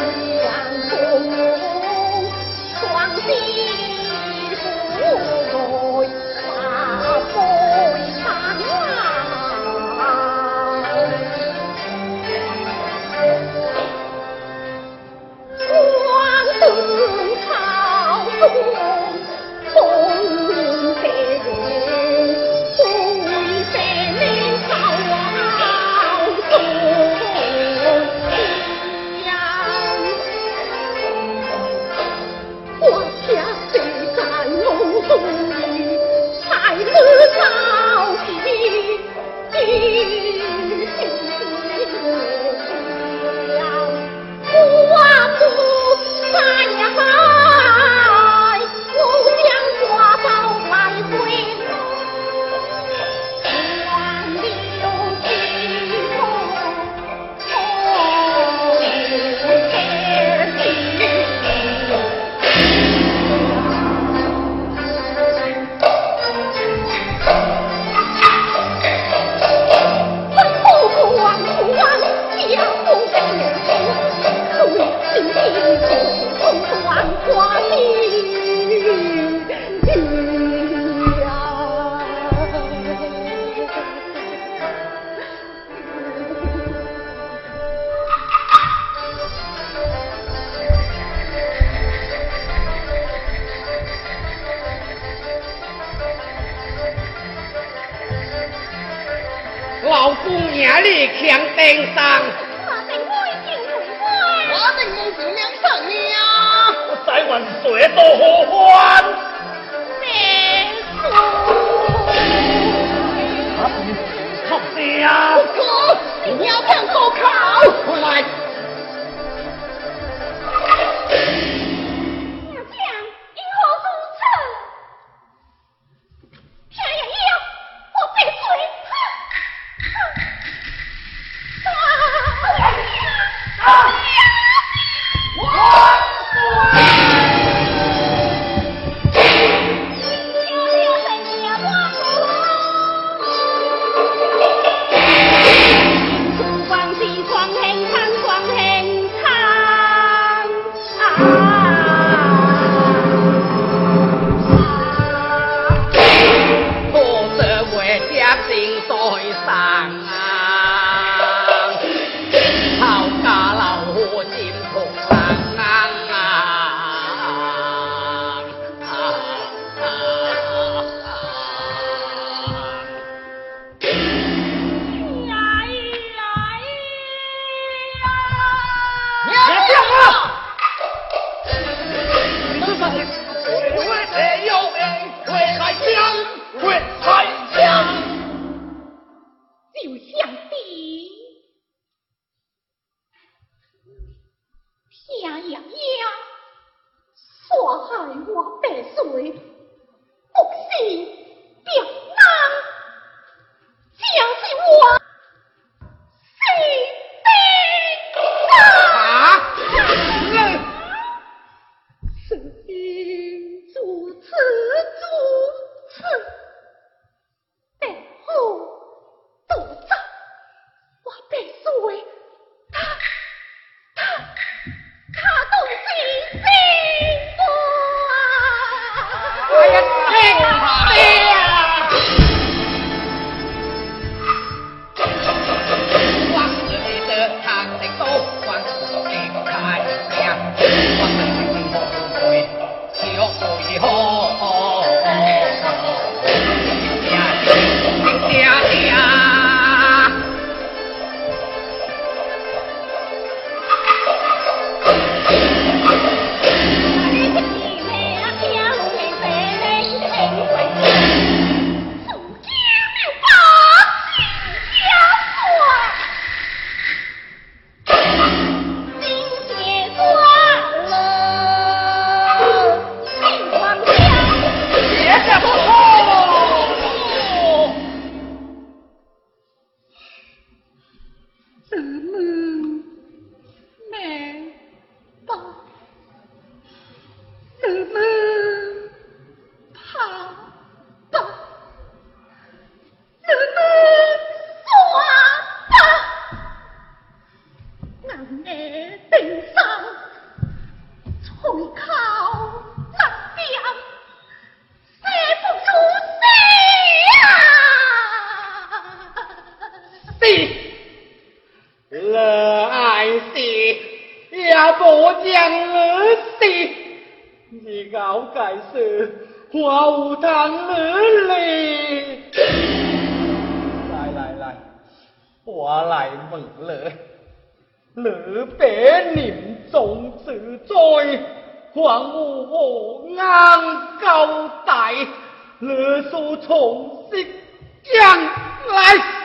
thank you. 你。老公眼里看天上，我在屋顶看我，在屋。我在问谁多欢？明叔，阿叔，靠谁呀？哥，你要看高考？来！ หรือมื 我无当儿嘞来来来我来问你你别念重自在还我何安交代勒索从即将来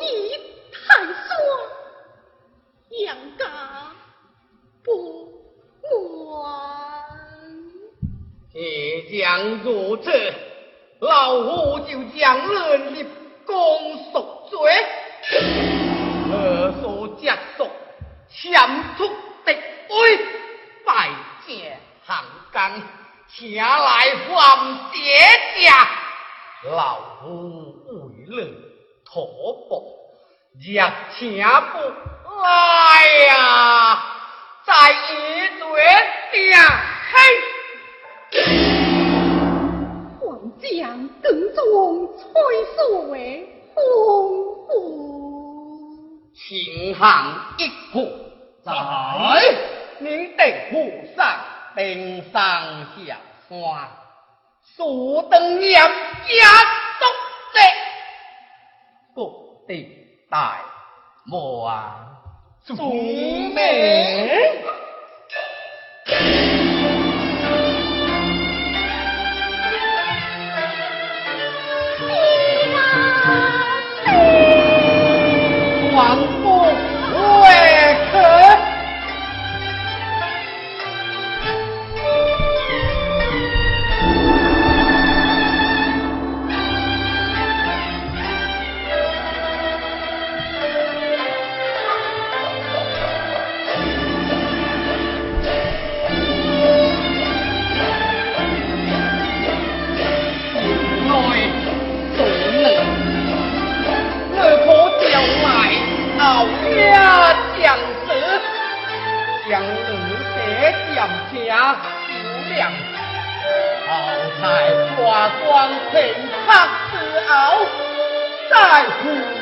你太酸，杨家不管。即将如此，老夫就将人立功赎罪，何所借宿，强出敌威，拜见行干，请来还谢家，老夫为乐。托钵，若请不来呀，在一对点嘿。皇将更中崔素为公公，请行一步，在您得护上登上下山，速登严家中的各地大莫啊，祖美。后台挂光平刻之后，再赴